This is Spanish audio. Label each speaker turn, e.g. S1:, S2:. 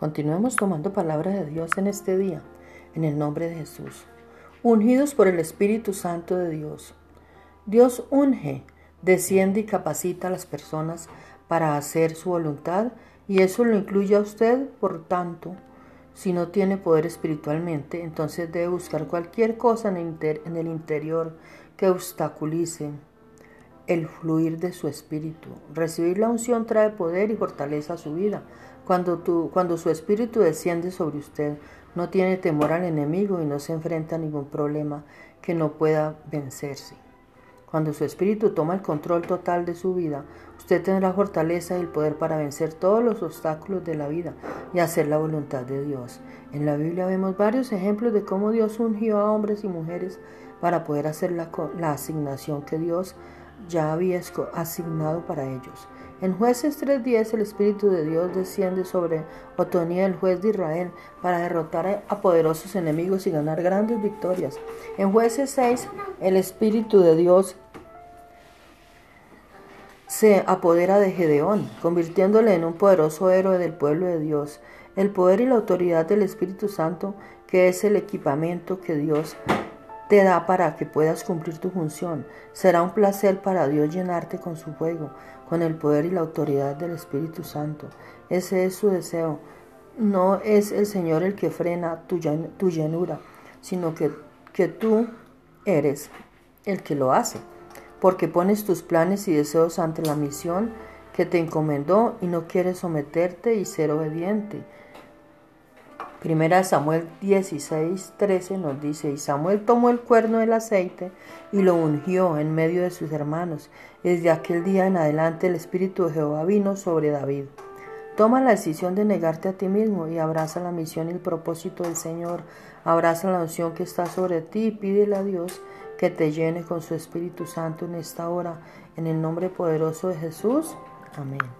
S1: Continuemos tomando palabra de Dios en este día, en el nombre de Jesús. Ungidos por el Espíritu Santo de Dios. Dios unge, desciende y capacita a las personas para hacer su voluntad y eso lo incluye a usted, por tanto, si no tiene poder espiritualmente, entonces debe buscar cualquier cosa en el, interior que obstaculice el fluir de su espíritu. Recibir la unción trae poder y fortaleza a su vida. Cuando, cuando su espíritu desciende sobre usted, no tiene temor al enemigo y no se enfrenta a ningún problema que no pueda vencerse. Cuando su espíritu toma el control total de su vida, usted tendrá fortaleza y el poder para vencer todos los obstáculos de la vida y hacer la voluntad de Dios. En la Biblia vemos varios ejemplos de cómo Dios ungió a hombres y mujeres para poder hacer la, la asignación que Dios ya había asignado para ellos. En jueces 3.10 el Espíritu de Dios desciende sobre Otonía, el juez de Israel, para derrotar a poderosos enemigos y ganar grandes victorias. En jueces 6 el Espíritu de Dios se apodera de Gedeón, convirtiéndole en un poderoso héroe del pueblo de Dios. El poder y la autoridad del Espíritu Santo, que es el equipamiento que Dios te da para que puedas cumplir tu función. Será un placer para Dios llenarte con su fuego, con el poder y la autoridad del Espíritu Santo. Ese es su deseo. No es el Señor el que frena tu, tu llenura, sino que, que tú eres el que lo hace, porque pones tus planes y deseos ante la misión que te encomendó y no quieres someterte y ser obediente. Primera Samuel 16, 13 nos dice, y Samuel tomó el cuerno del aceite y lo ungió en medio de sus hermanos. Desde aquel día en adelante el Espíritu de Jehová vino sobre David. Toma la decisión de negarte a ti mismo y abraza la misión y el propósito del Señor. Abraza la unción que está sobre ti y pídele a Dios que te llene con su Espíritu Santo en esta hora. En el nombre poderoso de Jesús. Amén.